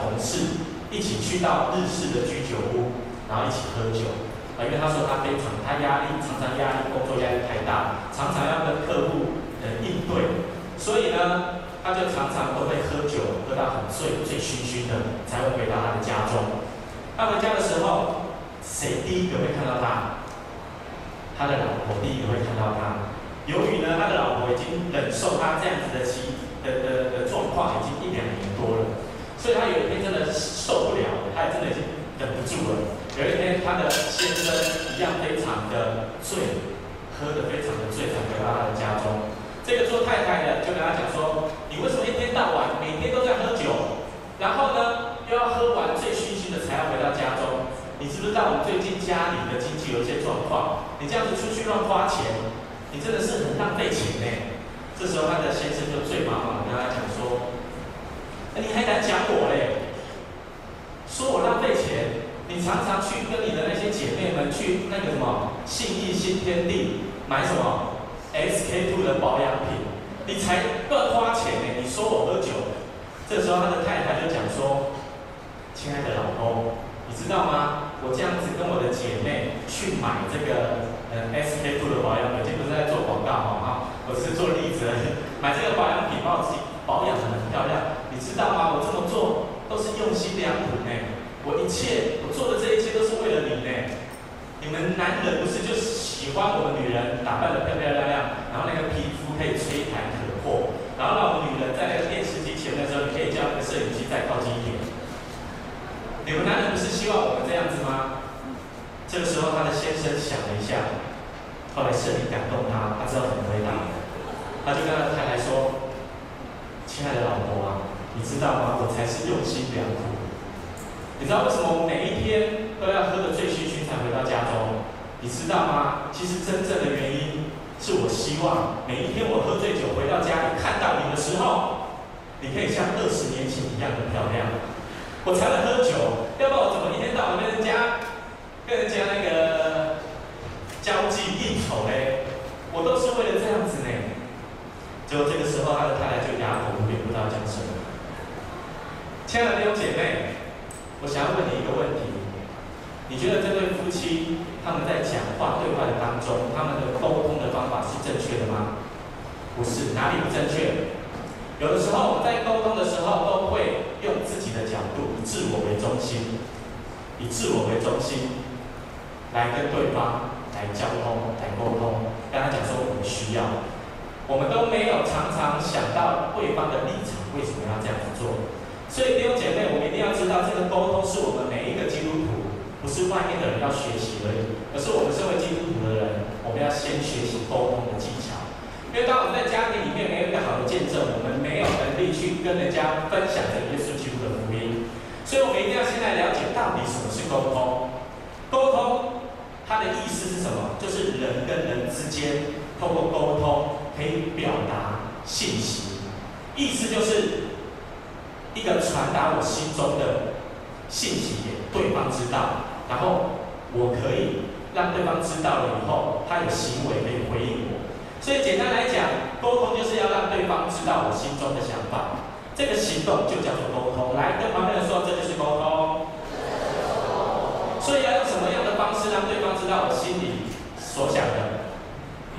同事一起去到日式的居酒屋，然后一起喝酒，啊，因为他说他非常，他压力常常压力，工作压力太大，常常要跟客户。呃，应对，所以呢，他就常常都会喝酒，喝到很醉，醉醺醺的，才会回到他的家中。他回家的时候，谁第一个会看到他？他的老婆第一个会看到他。由于呢，他的老婆已经忍受他这样子的情的的的状况已经一两年多了，所以他有一天真的受不了，他也真的已经忍不住了。有一天，他的先生一样非常的醉，喝得非常的醉，才回到他的家中。这个做太太的就跟他讲说：“你为什么一天到晚每天都在喝酒？然后呢，又要喝完醉醺醺的才要回到家中？你知不知道我们最近家里的经济有一些状况？你这样子出去乱花钱，你真的是很浪费钱呢。”这时候他的先生就醉茫茫跟他讲说：“你还敢讲我嘞？说我浪费钱？你常常去跟你的那些姐妹们去那个什么信义新天地买什么？” SK two 的保养品，你才乱花钱呢！你说我喝酒，这时候他的太太就讲说：“亲爱的老公，你知道吗？我这样子跟我的姐妹去买这个呃 SK two 的保养品，这不是在做广告哈，我是做例子。买这个保养品，把我自己保养得很漂亮，你知道吗？我这么做都是用心良苦呢，我一切我做的这一切都是为了你呢。你们男人不是就？”喜欢我们女人打扮得漂漂亮亮，然后那个皮肤可以吹弹可破，然后让我们女人在那个电视机前的时候，你可以叫那个摄影机再靠近一点。你们男人不是希望我们这样子吗？这个时候，他的先生想了一下，后来圣灵感动他，他知道怎么回答，他就跟他太太说：“亲爱的老婆啊，你知道吗？我才是用心良苦。你知道为什么我每一天都要喝得醉醺醺才回到家中？”你知道吗？其实真正的原因是我希望每一天我喝醉酒回到家里看到你的时候，你可以像二十年前一样的漂亮。我才能喝酒，要不然我怎么一天到晚跟人家跟人家那个交际应酬嘞？我都是为了这样子呢。结果这个时候，他的太太就哑口无言，不知道讲什么。亲爱的弟兄姐妹，我想要问你一个问题。你觉得这对夫妻他们在讲话对话的当中，他们的沟通的方法是正确的吗？不是，哪里不正确？有的时候我们在沟通的时候，都会用自己的角度，以自我为中心，以自我为中心来跟对方来交通、来沟通，跟他讲说我们需要，我们都没有常常想到对方的立场为什么要这样子做。所以弟兄姐妹，我们一定要知道，这个沟通是我们每一个基督徒。不是外面的人要学习而已，而是我们身为基督徒的人，我们要先学习沟通的技巧。因为当我们在家庭里面没有一个好的见证，我们没有能力去跟人家分享这耶稣基督的福音。所以我们一定要先来了解到底什么是沟通。沟通它的意思是什么？就是人跟人之间通过沟通可以表达信息，意思就是一个传达我心中的信息给对方知道。然后我可以让对方知道了以后，他有行为可以回应我。所以简单来讲，沟通就是要让对方知道我心中的想法。这个行动就叫做沟通。来跟旁边人说，这就是沟通。所以要用什么样的方式让对方知道我心里所想的？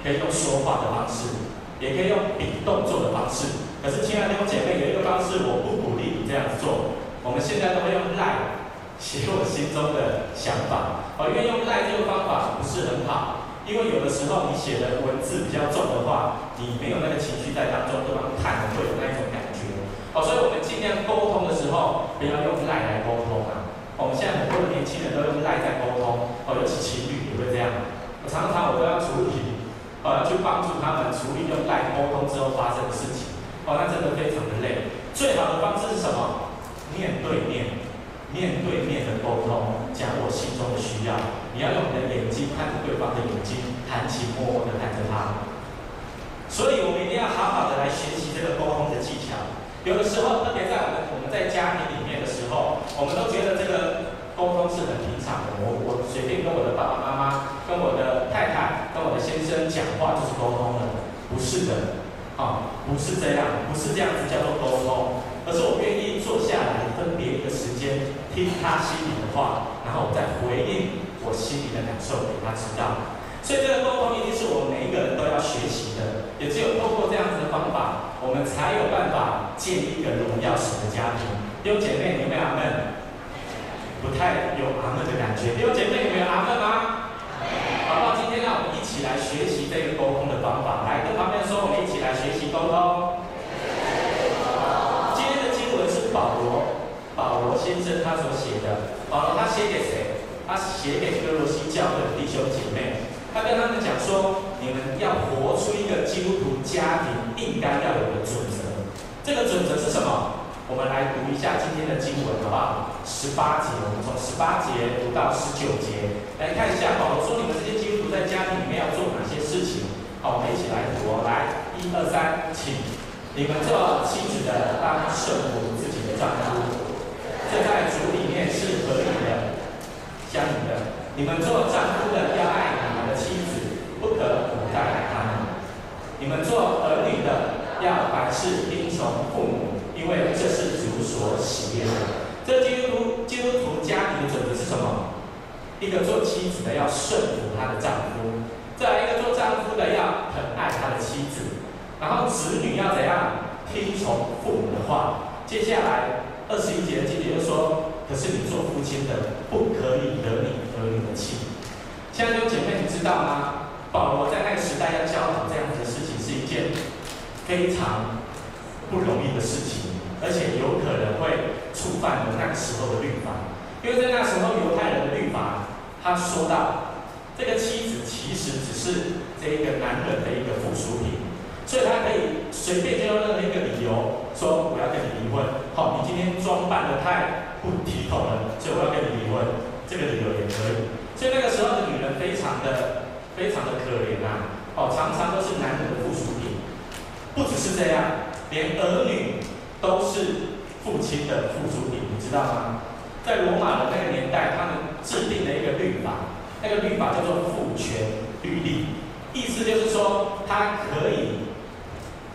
可以用说话的方式，也可以用比动作的方式。可是亲爱的弟兄姐妹，有一个方式我不鼓励你这样做。我们现在都会用赖。写我心中的想法，哦，因为用赖这个方法不是很好，因为有的时候你写的文字比较重的话，你没有那个情绪在当中，对方看会有那一种感觉，哦，所以我们尽量沟通的时候不要用赖来沟通啊，我们现在很多的年轻人都用赖在沟通，哦，尤其情侣也会这样。常常我都要处理，呃，去帮助他们处理用赖沟通之后发生的事情，哦，那真的非常的累。最好的方式是什么？面对面，面对面的沟通，讲我心中的需要。你要用你的眼睛看着对方的眼睛，含情脉脉的看着他。所以我们一定要好好的来学习这个沟通的技巧。有的时候，特别在我们我们在家庭里面的时候，我们都觉得这个沟通是很平常的。我我随便跟我的爸爸妈妈、跟我的太太、跟我的先生讲话就是沟通了，不是的，啊，不是这样，不是这样子叫做沟通，而是我愿意坐下来分别一个时间听他心里的话，然后再回应我心里的感受给他知道。所以这个沟通一定是我们每一个人都要学习的，也只有透过这样子的方法，我们才有办法建立一个荣耀神的家庭。弟兄姐妹，你有没有阿门？不太有阿门的感觉。弟兄姐妹，有没有阿门吗？好不好？今天让我们一起来学习这个沟通的方法。来，跟旁边说，我们一起来学习沟通。今天的经文是保罗，保罗先生他所写的。保罗他写给谁？他写给哥罗西教会的弟兄姐妹。他跟他们讲说：“你们要活出一个基督徒家庭应该要有的准则。这个准则是什么？我们来读一下今天的经文，好不好？十八节，我们从十八节读到十九节，来看一下。保罗说：你们这些基督徒在家庭里面要做哪些事情？好，我们一起来读。来，一二三，请。你们做妻子的当顺服自己的丈夫，这在主里面是合理的、相宜的。你们做丈夫的要爱你们的妻子。”不可苦待他们。你们做儿女的，要凡事听从父母，因为这是主所喜悦的。这基督徒基督徒家庭的准则是什么？一个做妻子的要顺服他的丈夫，再来一个做丈夫的要疼爱他的妻子，然后子女要怎样听从父母的话。接下来二十一节的经节就说：可是你做父亲的，不可以惹你儿女的气。现在有姐妹，你知道吗？保罗在那个时代要教导这样子的事情，是一件非常不容易的事情，而且有可能会触犯了那个时候的律法。因为在那时候犹太人的律法，他说到这个妻子其实只是这一个男人的一个附属品，所以他可以随便就用任何一个理由说我要跟你离婚。好，你今天装扮的太不体统了，所以我要跟你离婚，这个理由也可以。所以那个时候的女人非常的。非常的可怜呐、啊，哦，常常都是男人的附属品。不只是这样，连儿女都是父亲的附属品，你知道吗？在罗马的那个年代，他们制定了一个律法，那个律法叫做父权律例，意思就是说，他可以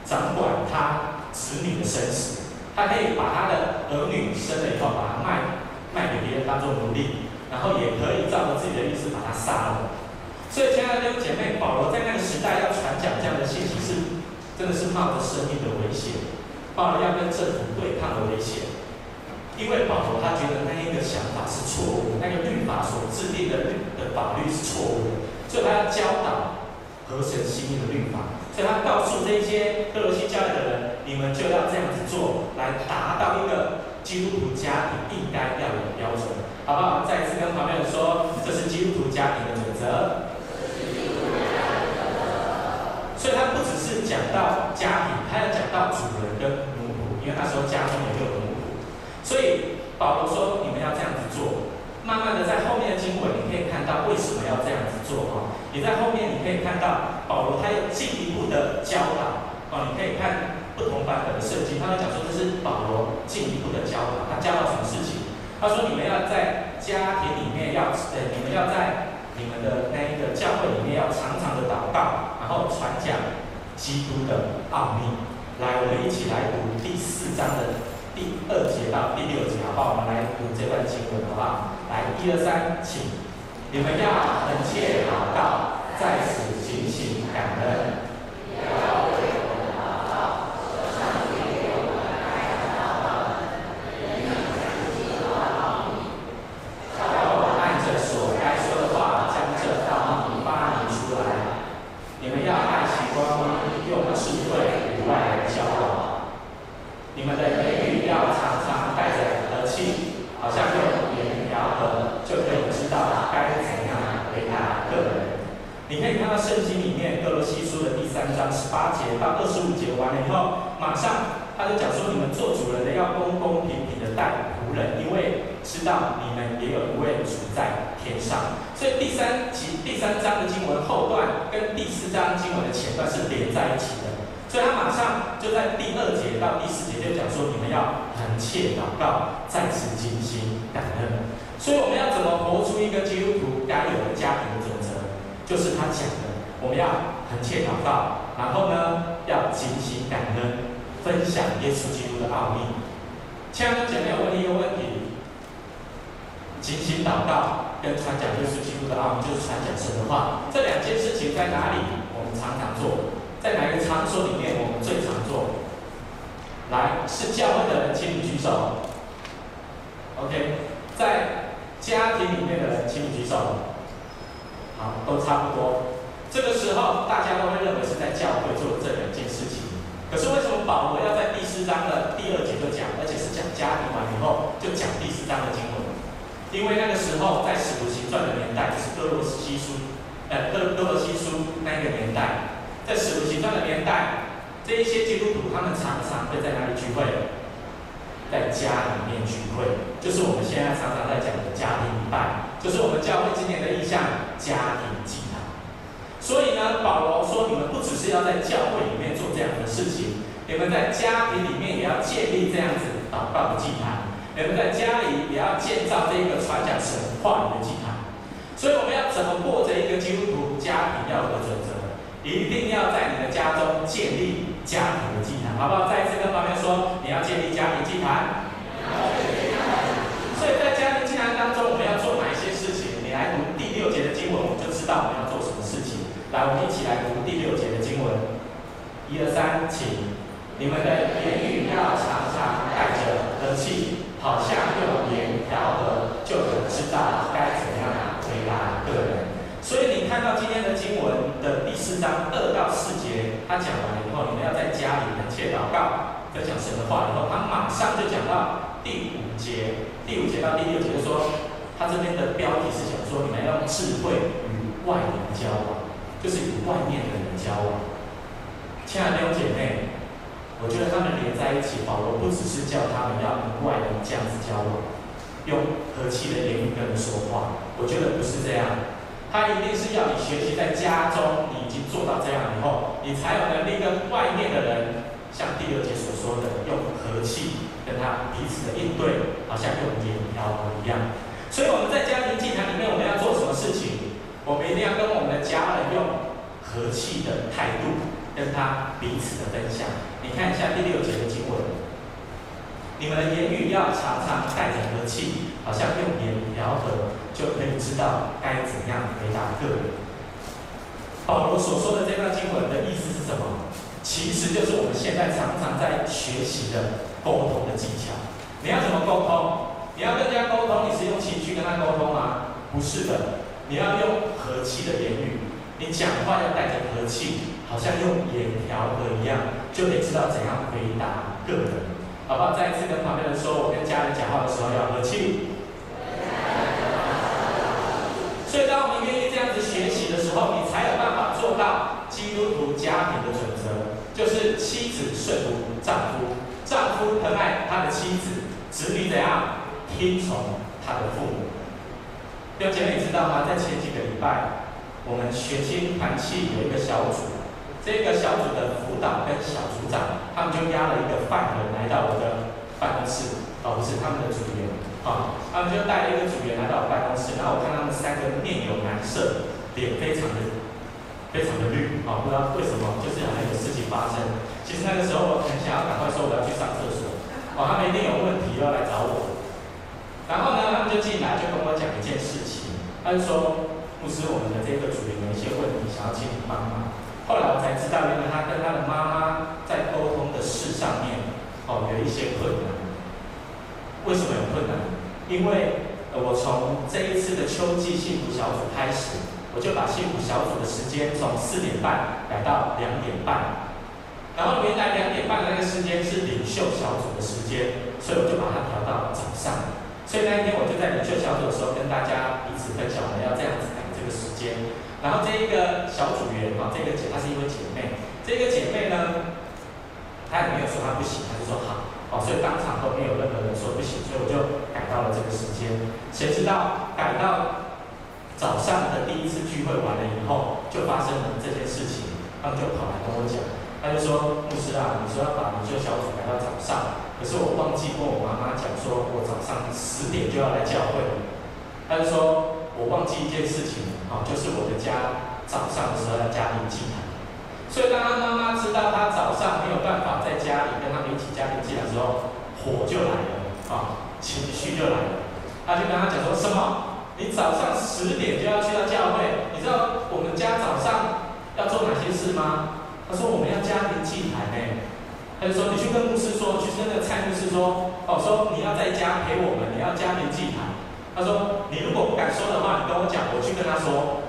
掌管他子女的生死，他可以把他的儿女生了以后，把他卖卖给别人当做奴隶，然后也可以照着自己的意思把他杀了。所以，亲爱的弟兄姐妹，保罗在那个时代要传讲这样的信息，是真的是冒着生命的危险，保罗要跟政府对抗的危险。因为保罗他觉得那一个想法是错误的，那个律法所制定的律的法律是错误的，所以他要教导合神心意的律法。所以他告诉这些哥罗西教会的人，你们就要这样子做，来达到一个基督徒家庭应该要有的标准，好不好？再一次跟旁边人说，这是基督徒家庭的准则。所以他不只是讲到家庭，他要讲到主人跟奴仆，因为那时候家中也没有奴仆。所以保罗说：“你们要这样子做。”慢慢的在后面的经文，你可以看到为什么要这样子做哈。你在后面你可以看到保罗他又进一步的教导哦，你可以看不同版本的圣经，他会讲说这是保罗进一步的教导。他教导什么事情？他说：“你们要在家庭里面要，呃，你们要在。”你们的那一个教会里面要常常的祷告，然后传讲基督的奥秘。来，我们一起来读第四章的第二节到第六节，好不好？我们来读这段经文，好不好？来，一二三，请。你们要恒切祷告，在此勤行感恩。你们的言语要常常带着和气，好像用盐一样，可以看到圣经里面歌罗西书的第三章十八节到二十五节完了以后，马上他就讲说：你们做主人的要公公平平的待仆人，因你们也有一位主在天上。所以第三集第三章的经文后段跟第四章经文的前段是连在一起的。所以他马上就在第二节到第四节就讲说：你们要恒切祷告，在此尽心感恩。所以我们要怎么活出一个基督徒该有的家庭的准则？就是他讲的，我们要恒切祷告，然后呢，要尽心感恩，分享耶稣基督的奥秘。亲爱的姐妹，我问你一个问题：尽心祷告跟传讲耶稣基督的奥秘，就是传讲神的话，这两件事情在哪里？我们常常做，在哪个场所里面我们最常做？来，是教会的人，请你举手。OK，在家庭里面的人，请你举手。好，都差不多。这个时候，大家都会认为是在教会做这两件事情。可是为什么保罗要在第四章的第二节就讲，而且是讲家庭完以后就讲第四章的经文？因为那个时候在使徒行传的年代，就是哥罗西书，呃，歌歌罗西书那个年代，在使徒行传的年代，这一些基督徒他们常常会在哪里聚会？在家里面聚会，就是我们现在常常在讲的家庭礼拜，就是我们教会今年的意向，家庭祭坛。所以呢，保罗说，你们不只是要在教会里面做这样的事情，你们在家庭里面也要建立这样子祷告的祭坛，你们在家里也要建造这一个传讲神话的祭坛。所以我们要怎么过着一个基督徒家庭要有的准则？一定要在你的家中建立家庭的祭坛，好不好？再一次跟旁边说，你要建立家庭祭坛。所以在家庭祭坛当中，我们要做哪一些事情？你来读第六节的经文，我们就知道我们要做什么事情。来，我们一起来读第六节的经文。一二三，请。你们的言语要常常带着和气，好像用盐调和，就能知道该怎样回答个人。所以你看到今天的经文的第四章二到四节，他讲完了以后，你们要在家里恒切祷告，在讲神的话以后，他马上就讲到第五节，第五节到第六节说，他这边的标题是讲说，你们要用智慧与外人交往，就是与外面的人交往。亲爱的弟兄姐妹，我觉得他们连在一起，保罗不只是叫他们要与外人这样子交往，用和气的言语跟人说话，我觉得不是这样。他一定是要你学习在家中，你已经做到这样以后，你才有能力跟外面的人，像第二节所说的，用和气跟他彼此的应对，好像用盐调和一样。所以我们在家庭祭坛里面，我们要做什么事情？我们一定要跟我们的家人用和气的态度，跟他彼此的分享。你看一下第六节的经文，你们的言语要常常带着和气，好像用盐调和。就可以知道该怎样回答个人。保罗所说的这段经文的意思是什么？其实就是我们现在常常在学习的沟通的技巧。你要怎么沟通？你要跟人家沟通，你是用情绪跟他沟通吗？不是的，你要用和气的言语。你讲话要带着和气，好像用盐调和一样，就得知道怎样回答个人。好不好？再一次跟旁边人说，我跟家人讲话的时候要和气。所以，当我们愿意这样子学习的时候，你才有办法做到基督徒家庭的准则，就是妻子顺服丈夫，丈夫疼爱他的妻子，子女怎样听从他的父母。弟兄姐妹，知道吗？在前几个礼拜，我们学青团契有一个小组，这个小组的辅导跟小组长，他们就押了一个犯人来到我的办公室，哦，不是他们的组员。啊，他们就带了一个组员来到我办公室，然后我看他们三个面有难色，脸非常的非常的绿，啊，不知道为什么，就是好像有事情发生。其实那个时候我很想要赶快说我要去上厕所，哦，他们一定有问题要来找我。然后呢，他们就进来就跟我讲一件事情，他就说，牧师，我们的这个组员有一些问题，想要请你帮忙。后来我才知道，原来他跟他的妈妈在沟通的事上面，哦，有一些困难。为什么有困难？因为呃，我从这一次的秋季幸福小组开始，我就把幸福小组的时间从四点半改到两点半，然后原来两点半的那个时间是领袖小组的时间，所以我就把它调到早上。所以那一天我就在领袖小组的时候跟大家彼此分享，我们要这样子改这个时间。然后这一个小组员啊，这个姐她是一位姐妹，这个姐妹呢，她也没有说她不行，她就说好，哦，所以当场都没有任何人说不行，所以我就改到了这个时间。谁知道改到早上的第一次聚会完了以后，就发生了这件事情，他们就跑来跟我讲，他就说牧师啊，你说要把领袖小组改到早上，可是我忘记跟我妈妈讲，说我早上十点就要来教会了，他就说。我忘记一件事情，啊，就是我的家早上的时候要家庭祭坛，所以当他妈妈知道他早上没有办法在家里跟他们一起家庭祭坛的时候，火就来了，啊，情绪就来了，他就跟他讲说什么？你早上十点就要去到教会，你知道我们家早上要做哪些事吗？他说我们要家庭祭坛呢，他就说你去跟牧师说，去跟那个蔡牧师说，哦，说你要在家陪我们，你要家庭祭坛。他说：“你如果不敢说的话，你跟我讲，我去跟他说。”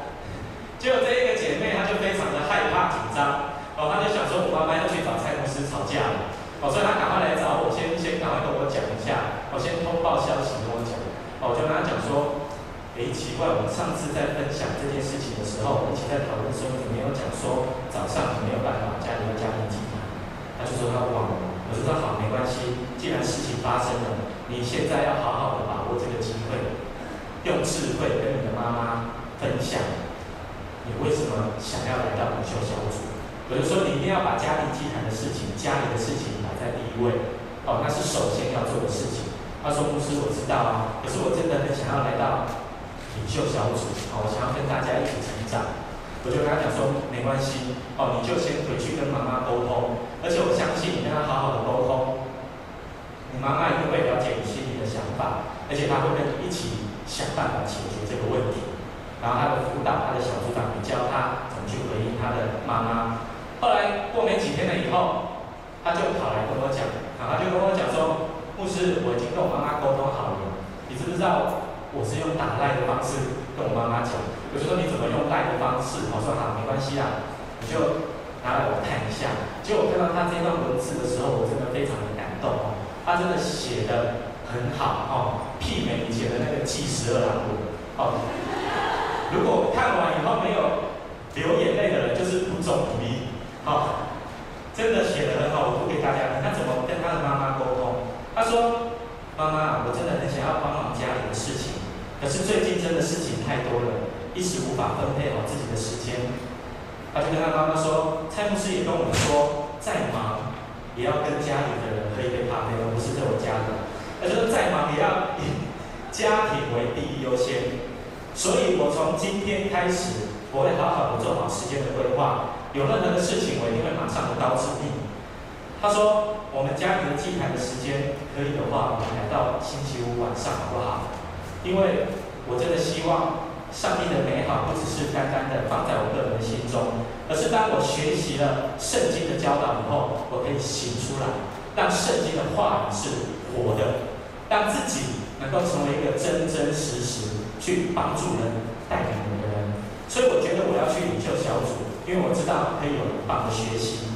结果这一个姐妹，她就非常的害怕紧张，哦，她就想说：“我妈妈要去找蔡牧师吵架了。”哦，所以她赶快来找我，先先赶快跟我讲一下，我、先通报消息跟我讲。哦，我就跟她讲说：“诶，奇怪，我们上次在分享这件事情的时候，一起在讨论的时候，你没有讲说早上你没有办法家里的家庭祭坛。”她就说她忘了。我就说好，没关系，既然事情发生了，你现在要好好的把握这个机会。用智慧跟你的妈妈分享，你为什么想要来到领袖小组？比如说，你一定要把家庭祭坛的事情、家里的事情摆在第一位，哦，那是首先要做的事情。他说：“牧师，我知道啊，可是我真的很想要来到领袖小组，哦，我想要跟大家一起成长。”我就跟他讲说：“没关系，哦，你就先回去跟妈妈沟通，而且我相信你跟他好好的沟通，你妈妈一定会了解你心里的想法，而且他会跟你一起。”想办法解决这个问题，然后他的辅导，他的小组长也教他怎么去回应他的妈妈。后来过没几天了以后，他就跑来跟我讲，然后他就跟我讲说：“牧师，我已经跟我妈妈沟通好了，你知不知道我是用打赖的方式跟我妈妈讲？”我就说：“你怎么用赖的方式？”我说：“好，没关系啦，你就拿来我看一下。”结果我看到他这段文字的时候，我真的非常的感动哦，他真的写的。很好哦，媲美以前的那个纪实二郎文哦。如果看完以后没有流眼泪的人，就是不中不义。好、真的写得很好，我读给大家听。他怎么跟他的妈妈沟通？他说：“妈妈，我真的很想要帮忙家里的事情，可是最近真的事情太多了，一时无法分配好自己的时间。”他就跟他妈妈说：“蔡牧师也跟我们说，再忙也要跟家里的人喝一杯咖啡，而不是在我家里。”他说：“再忙也要以家庭为第一优先，所以我从今天开始，我会好好的做好时间的规划。有任何的事情，我一定会马上的告知你。”他说：“我们家庭的祭坛的时间，可以的话，我们来到星期五晚上，好不好？因为我真的希望上帝的美好不只是单单的放在我个人的心中，而是当我学习了圣经的教导以后，我可以行出来，让圣经的话语是活的。”让自己能够成为一个真真实实去帮助人、带领人的人，所以我觉得我要去领袖小组，因为我知道可以有很棒的学习。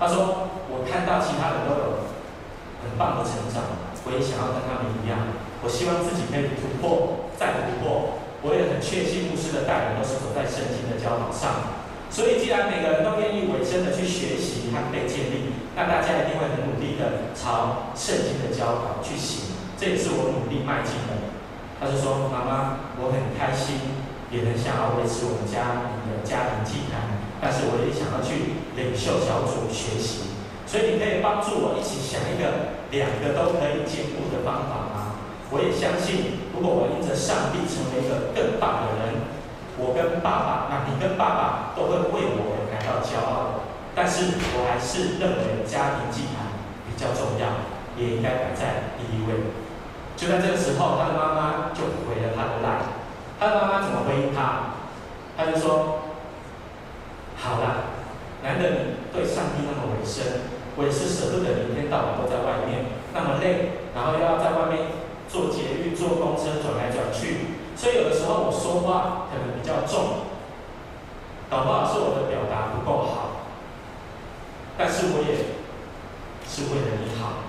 他说：“我看到其他人都有很棒的成长，我也想要跟他们一样。我希望自己可以突破再突破。我也很确信牧师的带领都是走在圣经的教导上。所以，既然每个人都愿意委身的去学习和被建立，那大家一定会很努力的朝圣经的教导去行。”这也是我努力迈进的。他就说：“妈妈，我很开心，也很想要维持我们家里的家庭祭坛，但是我也想要去领袖小组学习。所以你可以帮助我一起想一个两个都可以兼顾的方法吗？我也相信，如果我因着上帝成为一个更棒的人，我跟爸爸，那你跟爸爸都会为我们感到骄傲。但是我还是认为家庭祭坛比较重要，也应该摆在第一位。”就在这个时候，他的妈妈就回了他的赖。他的妈妈怎么回应他？他就说：“好了，难得你对上帝那么委身，我也是舍不得你一天到晚都在外面那么累，然后又要在外面坐捷运、坐公车转来转去，所以有的时候我说话可能比较重，搞不好是我的表达不够好，但是我也是为了你好。”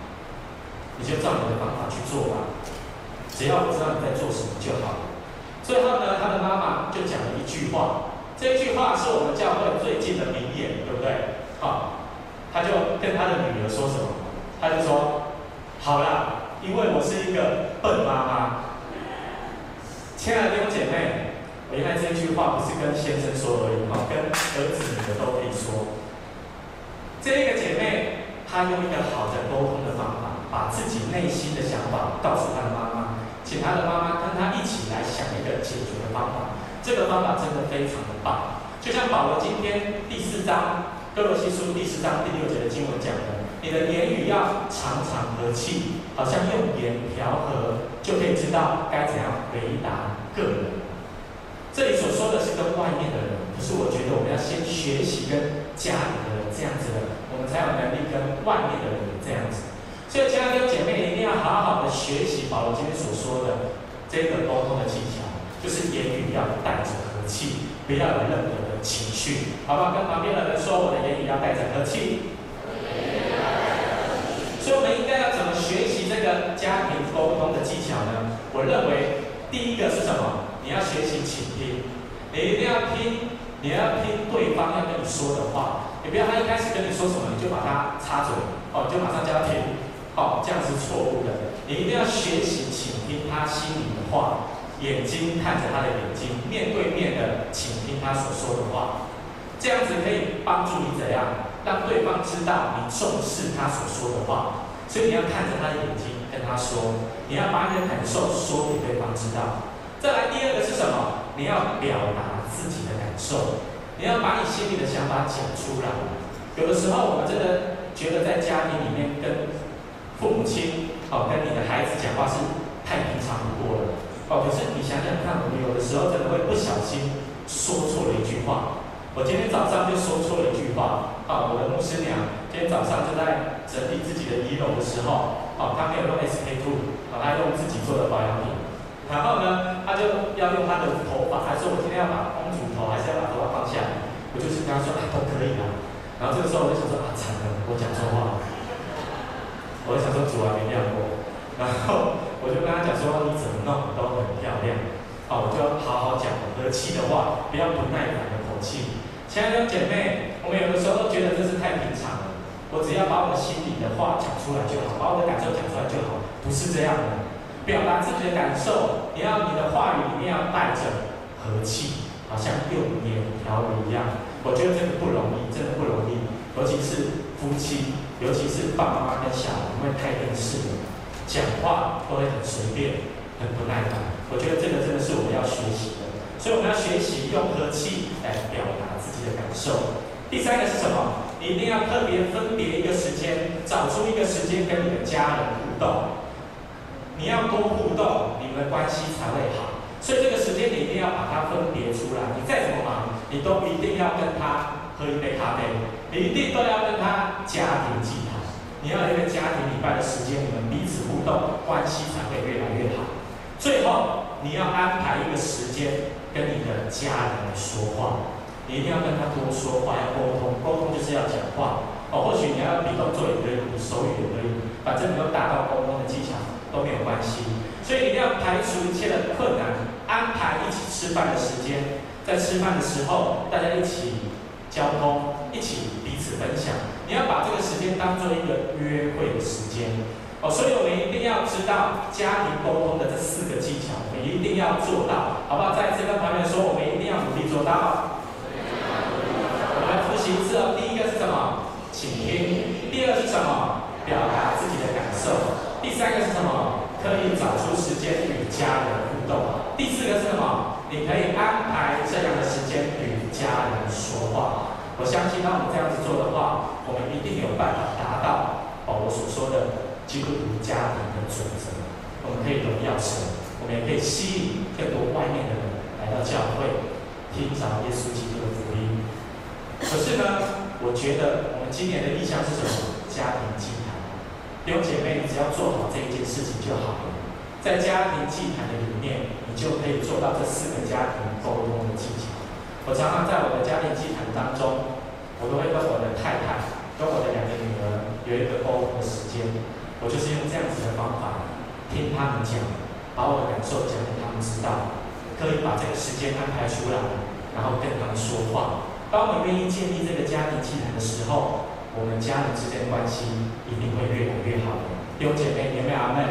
你就照你的方法去做吧，只要我知道你在做什么就好。最后呢，他的妈妈就讲了一句话，这一句话是我们教会最近的名言，对不对？好，他就跟他的女儿说什么？他就说：“好啦，因为我是一个笨妈妈。”亲爱的弟兄姐妹，我原来这句话不是跟先生说而已，哈，跟儿子女儿都可以说。这个姐妹，她用一个好的沟通的方法，把自己内心的想法告诉她的妈妈，请她的妈妈跟她一起来想一个解决的方法。这个方法真的非常的棒，就像保罗今天第四章哥罗西书第四章第六节的经文讲的。你的言语要常常和气，好像用言调和，就可以知道该怎样回答个人。这里所说的是跟外面的人，可是我觉得我们要先学习跟家里的人这样子的，我们才有能力跟外面的人这样子。所以，家里的姐妹一定要好好的学习保罗今天所说的这个沟通的技巧，就是言语要带着和气，不要有任何的情绪，好不好？跟旁边的人说，我的言语要带着和气。所以，我们应该要怎么学习这个家庭沟通的技巧呢？我认为，第一个是什么？你要学习倾听，你一定要听，你要听对方要跟你说的话，你不要他一开始跟你说什么，你就把他插嘴，哦，就马上叫他停，哦，这样是错误的。你一定要学习倾听他心里的话，眼睛看着他的眼睛，面对面的倾听他所说的话，这样子可以帮助你怎样？让对方知道你重视他所说的话，所以你要看着他的眼睛跟他说，你要把你的感受说给对方知道。再来第二个是什么？你要表达自己的感受，你要把你心里的想法讲出来。有的时候我们真的觉得在家庭里面跟父母亲哦，跟你的孩子讲话是太平常不过了哦。可是你想想看，我们有的时候真的会不小心说错了一句话。我今天早上就说错了一句话，啊，我的牧师娘今天早上就在整理自己的仪容的时候，啊，她没有用 SK two，啊，她用自己做的保养品，然后呢，她就要用她的头发，还说我今天要把公主头，还是要把头发放下，我就是跟她说，啊，都可以啊，然后这个时候我就想说，啊，惨了，我讲错话？了，我就想说主还没亮过，然后我就跟她讲说，你怎么弄都很漂亮，啊，我就要好好讲和气的话，不要不耐烦的口气。亲爱的姐妹，我们有的时候都觉得这是太平常了。我只要把我心里的话讲出来就好，把我的感受讲出来就好，不是这样的。表达自己的感受，你要你的话语里面要带着和气，好像用盐调和一样。我觉得这个不容易，真的不容易。尤其是夫妻，尤其是爸爸妈妈跟小孩，因为太认识了，讲话都会很随便，很不耐烦。我觉得这个真的是我们要学习的。所以我们要学习用和气来表达。的感受。第三个是什么？你一定要特别分别一个时间，找出一个时间跟你的家人互动。你要多互动，你们的关系才会好。所以这个时间你一定要把它分别出来。你再怎么忙，你都一定要跟他喝一杯咖啡，你一定都要跟他家庭祭坛。你要有一个家庭礼拜的时间，你们彼此互动，关系才会越来越好。最后，你要安排一个时间跟你的家人说话。你一定要跟他多说话，要沟通，沟通就是要讲话。哦，或许你要比动作也可以，你手语也可以，反正你都达到沟通的技巧都没有关系。所以一定要排除一切的困难，安排一起吃饭的时间，在吃饭的时候大家一起交通，一起彼此分享。你要把这个时间当做一个约会的时间。哦，所以我们一定要知道家庭沟通的这四个技巧，我们一定要做到，好不好？再次跟朋友说，我们一定要努力做到。其次哦，第一个是什么？倾听。第二是什么？表达自己的感受。第三个是什么？可以找出时间与家人互动。第四个是什么？你可以安排这样的时间与家人说话。我相信，当我们这样子做的话，我们一定有办法达到保罗所说的基督徒家庭的准则。我们可以荣耀神，我们也可以吸引更多外面的人来到教会，听着耶稣基督的福音。可是呢，我觉得我们今年的意向是什么？家庭祭坛。弟兄姐妹，你只要做好这一件事情就好了。在家庭祭坛的里面，你就可以做到这四个家庭沟通的技巧。我常常在我的家庭祭坛当中，我都会跟我的太太、跟我的两个女儿有一个沟通的时间。我就是用这样子的方法，听他们讲，把我的感受讲给他们知道，可以把这个时间安排出来。然然后跟他们说话。当我们愿意建立这个家庭祭坛的时候，我们家人之间的关系一定会越来越好的。弟兄姐妹，有没有阿妹？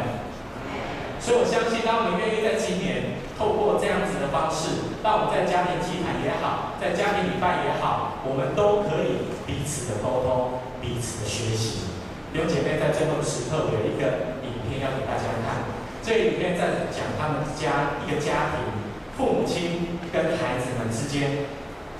所以我相信，当我们愿意在今年透过这样子的方式，让我们在家庭祭坛也好，在家庭礼拜也好，我们都可以彼此的沟通，彼此的学习。弟兄姐妹，在最后的时刻，有一个影片要给大家看。这个影片在讲他们家一个家庭，父母亲跟孩子们之间，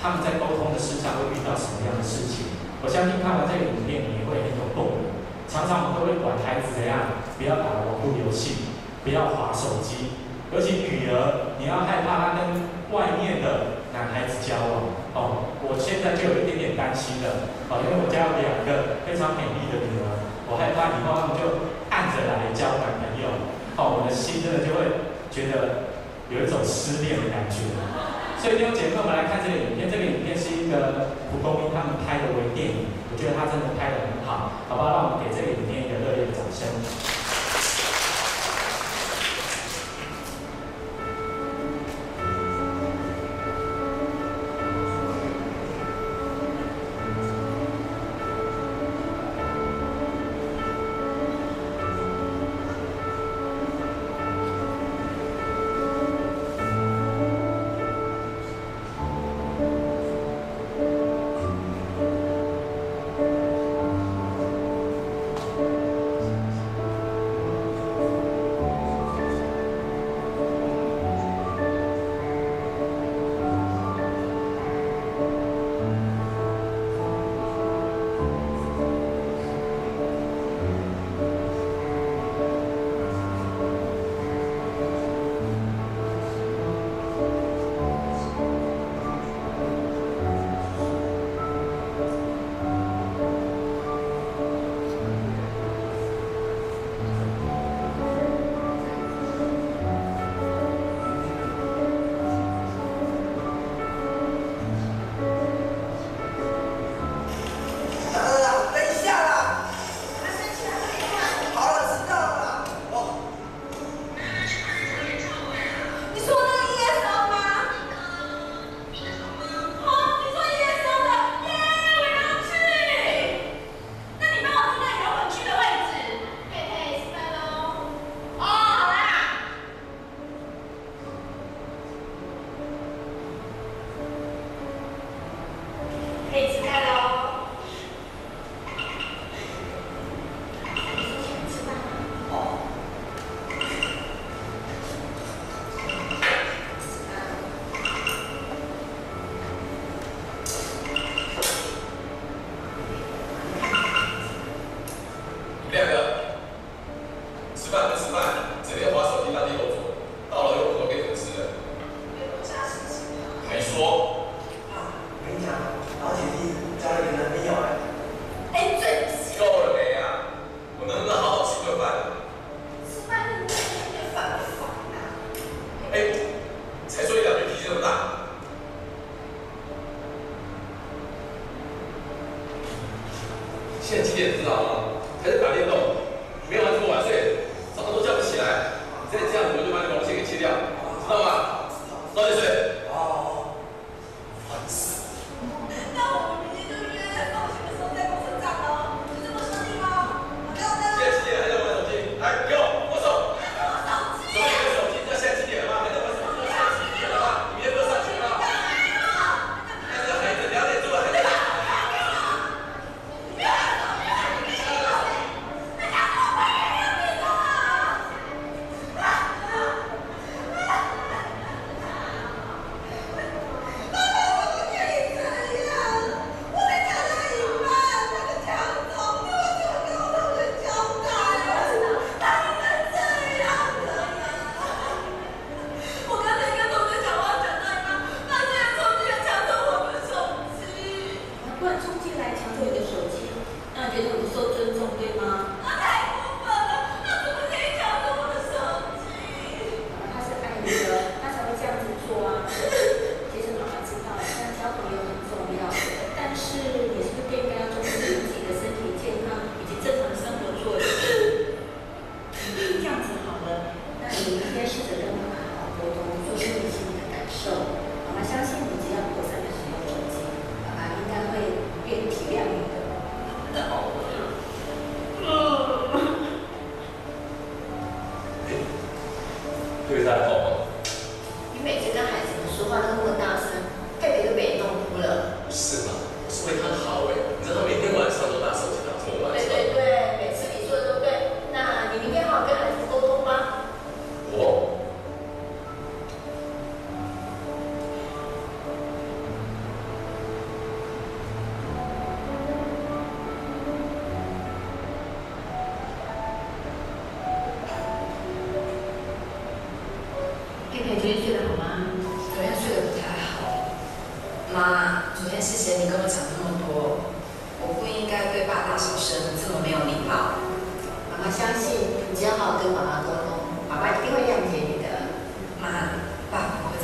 他们在沟通的事上会遇到什么样的事情。我相信看完这个影片，你也会很有共鸣。常常我们都会管孩子怎样，不要打网络游戏。不要划手机，尤其女儿，你要害怕她跟外面的男孩子交往哦。我现在就有一点点担心了哦，因为我家有两个非常美丽的女儿，我害怕以后他们就按着来交男朋友哦，我的心真的就会觉得有一种失恋的感觉。所以弟兄姐妹，我们来看这个影片，这个影片是一个蒲公英他们拍的微电影，我觉得他真的拍得很好，好不好？让我们给这个影片一个热烈的掌声。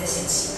爸不会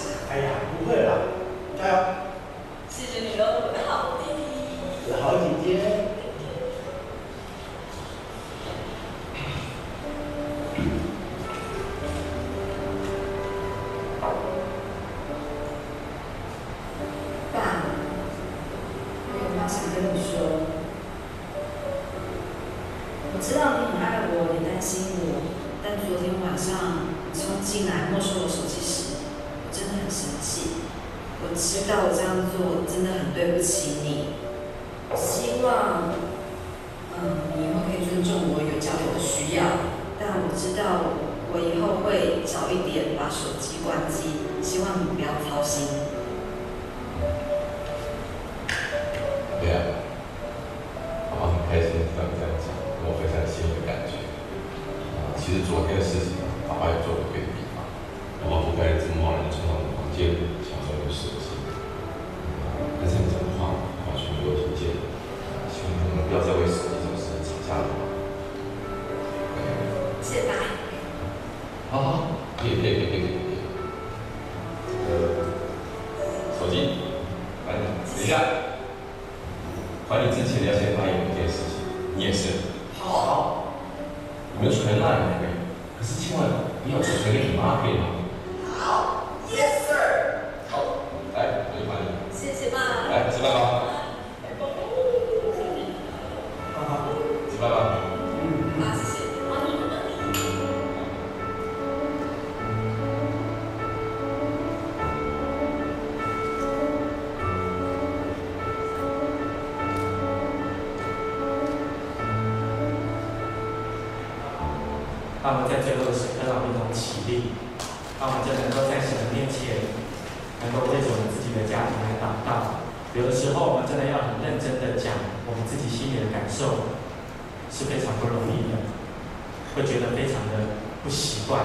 会觉得非常的不习惯。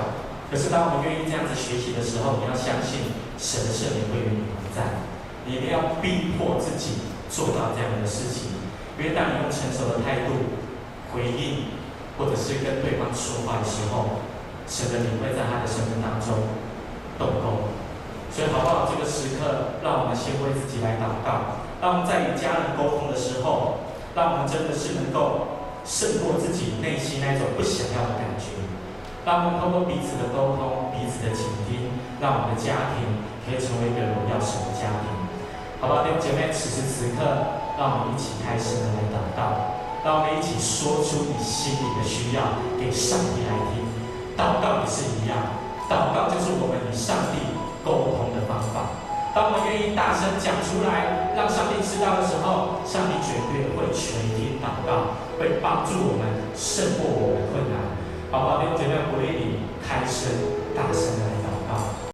可是，当我们愿意这样子学习的时候，你要相信神的圣灵会与你同在。你一定要逼迫自己做到这样的事情，因为当你用成熟的态度回应。或者是跟对方说话的时候，神的灵会在他的生命当中动工。所以，好不好？这个时刻，让我们先为自己来祷告。当我们在与家人沟通的时候，让我们真的是能够胜过自己内心那种不想要的感觉。让我们通过彼此的沟通、彼此的倾听，让我们的家庭可以成为一个荣耀神的家庭。好不好？弟兄姐妹，此时此刻，让我们一起开心的来祷告。让我们一起说出你心里的需要给上帝来听。祷告也是一样，祷告就是我们与上帝沟通的方法。当我们愿意大声讲出来，让上帝知道的时候，上帝绝对会垂听祷告，会帮助我们胜过我们的困难。宝宝，弟兄姐妹，鼓励你开声大声来。